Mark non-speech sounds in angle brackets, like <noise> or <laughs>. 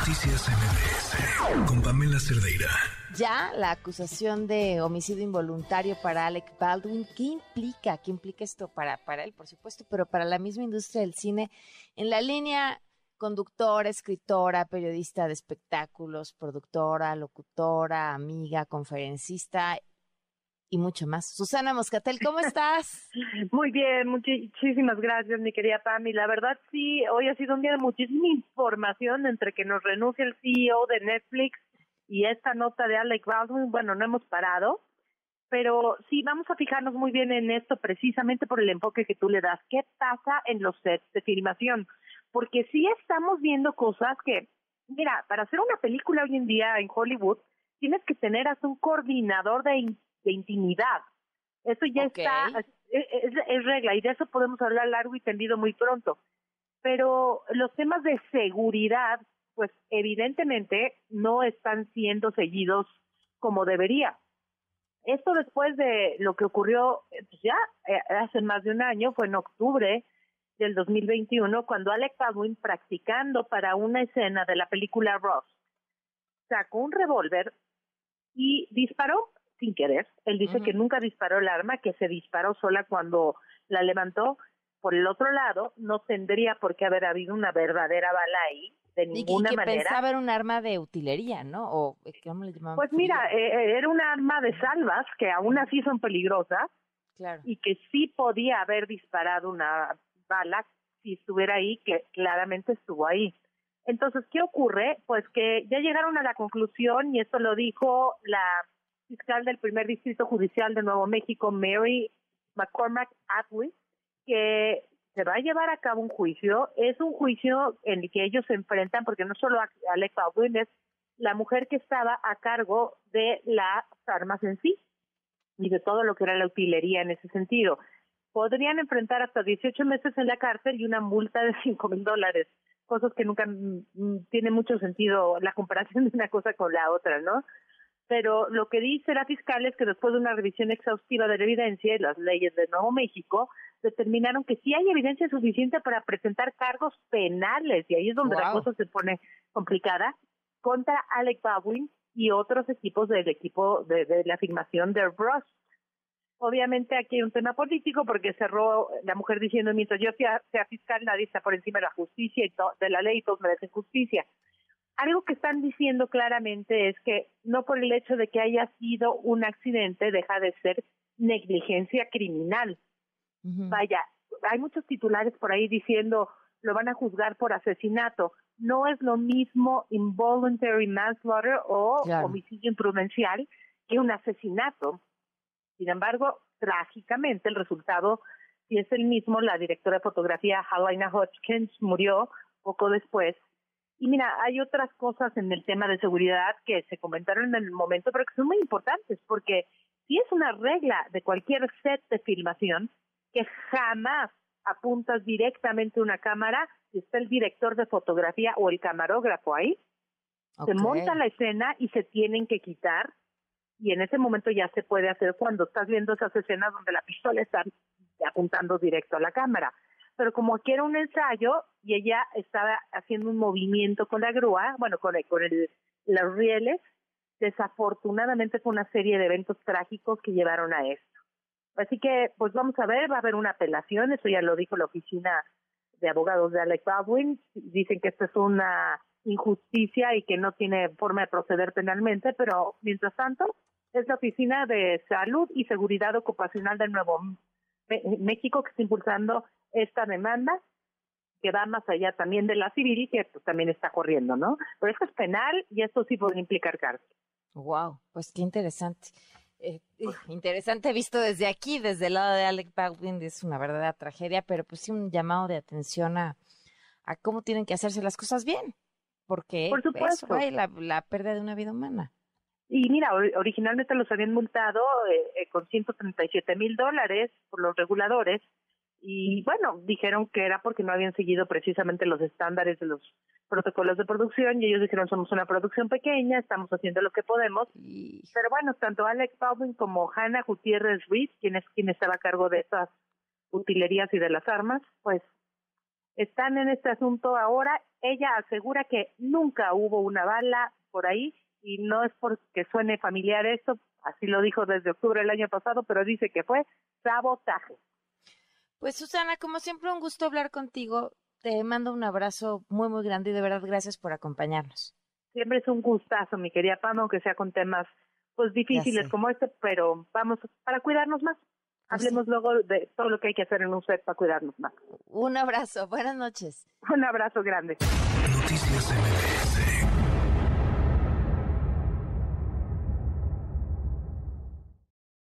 Noticias MBS con Pamela Cerdeira. Ya la acusación de homicidio involuntario para Alec Baldwin, ¿qué implica? ¿Qué implica esto para, para él, por supuesto, pero para la misma industria del cine? En la línea conductora, escritora, periodista de espectáculos, productora, locutora, amiga, conferencista y mucho más. Susana Moscatel, ¿cómo estás? <laughs> Muy bien, muchísimas gracias, mi querida Pami. La verdad, sí, hoy ha sido un día de muchísima información entre que nos renuncia el CEO de Netflix y esta nota de Alec Baldwin. Bueno, no hemos parado, pero sí, vamos a fijarnos muy bien en esto precisamente por el enfoque que tú le das. ¿Qué pasa en los sets de filmación? Porque sí estamos viendo cosas que, mira, para hacer una película hoy en día en Hollywood, tienes que tener hasta un coordinador de de intimidad. Eso ya está, es, regla y de eso podemos hablar largo y tendido muy pronto. Pero los temas de seguridad, pues evidentemente no están siendo seguidos como debería. Esto después de lo que ocurrió pues ya eh, hace más de un año, fue en octubre del 2021, cuando Alec Baldwin, practicando para una escena de la película Ross, sacó un revólver y disparó sin querer. Él dice que nunca disparó el arma, que se disparó sola cuando la levantó. Por el otro lado, no tendría por qué haber habido una verdadera bala ahí, de ninguna y que manera. pensaba era un arma de utilería, ¿no? O, eh, ¿cómo le llamaban? Pues mira, eh, eh, era un arma de salvas que aún así son peligrosas claro. y que sí podía haber disparado una bala si estuviera ahí, que claramente estuvo ahí. Entonces, ¿qué ocurre? Pues que ya llegaron a la conclusión, y esto lo dijo la fiscal del primer distrito judicial de Nuevo México, Mary McCormack Atwood, que se va a llevar a cabo un juicio. Es un juicio en el que ellos se enfrentan, porque no solo Alec Baldwin es la mujer que estaba a cargo de las armas en sí y de todo lo que era la utilería en ese sentido. Podrían enfrentar hasta 18 meses en la cárcel y una multa de <laughs> 5 mil dólares, cosas que nunca mm, mm, tiene mucho sentido la comparación de una cosa con la otra, ¿no? Pero lo que dice la fiscal es que después de una revisión exhaustiva de la evidencia y las leyes de Nuevo México, determinaron que sí hay evidencia suficiente para presentar cargos penales, y ahí es donde la cosa se pone complicada, contra Alec Baldwin y otros equipos del equipo de, la afirmación de Ross. Obviamente aquí hay un tema político porque cerró la mujer diciendo mientras yo sea, sea fiscal nadie está por encima de la justicia y de la ley todos merecen justicia algo que están diciendo claramente es que no por el hecho de que haya sido un accidente deja de ser negligencia criminal. Vaya, hay muchos titulares por ahí diciendo lo van a juzgar por asesinato. No es lo mismo involuntary manslaughter o homicidio imprudencial que un asesinato. Sin embargo, trágicamente el resultado si es el mismo. La directora de fotografía Halina Hodgkins murió poco después y mira, hay otras cosas en el tema de seguridad que se comentaron en el momento, pero que son muy importantes, porque si es una regla de cualquier set de filmación que jamás apuntas directamente una cámara si está el director de fotografía o el camarógrafo ahí. Se monta la escena y se tienen que quitar y en ese momento ya se puede hacer cuando estás viendo esas escenas donde la pistola está apuntando directo a la cámara pero como aquí era un ensayo y ella estaba haciendo un movimiento con la grúa, bueno, con, con el, los rieles, desafortunadamente fue una serie de eventos trágicos que llevaron a esto. Así que, pues vamos a ver, va a haber una apelación, eso ya lo dijo la oficina de abogados de Alec Baldwin, dicen que esto es una injusticia y que no tiene forma de proceder penalmente, pero mientras tanto es la Oficina de Salud y Seguridad Ocupacional de Nuevo México que está impulsando esta demanda que va más allá también de la civil y que pues, también está corriendo, ¿no? Pero eso es penal y eso sí puede implicar cárcel. Wow, pues qué interesante. Eh, interesante visto desde aquí, desde el lado de Alec Baldwin, es una verdadera tragedia, pero pues sí un llamado de atención a, a cómo tienen que hacerse las cosas bien, porque Por supuesto. hay la, la pérdida de una vida humana. Y mira, originalmente los habían multado eh, eh, con 137 mil dólares por los reguladores y bueno, dijeron que era porque no habían seguido precisamente los estándares de los protocolos de producción y ellos dijeron somos una producción pequeña, estamos haciendo lo que podemos. Pero bueno, tanto Alex Baldwin como Hannah Gutiérrez Ruiz, quien es quien estaba a cargo de esas utilerías y de las armas, pues están en este asunto ahora. Ella asegura que nunca hubo una bala por ahí y no es porque suene familiar eso, así lo dijo desde octubre del año pasado, pero dice que fue sabotaje. Pues Susana, como siempre un gusto hablar contigo. Te mando un abrazo muy muy grande y de verdad gracias por acompañarnos. Siempre es un gustazo, mi querida Pam, aunque sea con temas pues difíciles como este, pero vamos para cuidarnos más. Hablemos luego de todo lo que hay que hacer en un set para cuidarnos más. Un abrazo, buenas noches. Un abrazo grande. Noticias MBS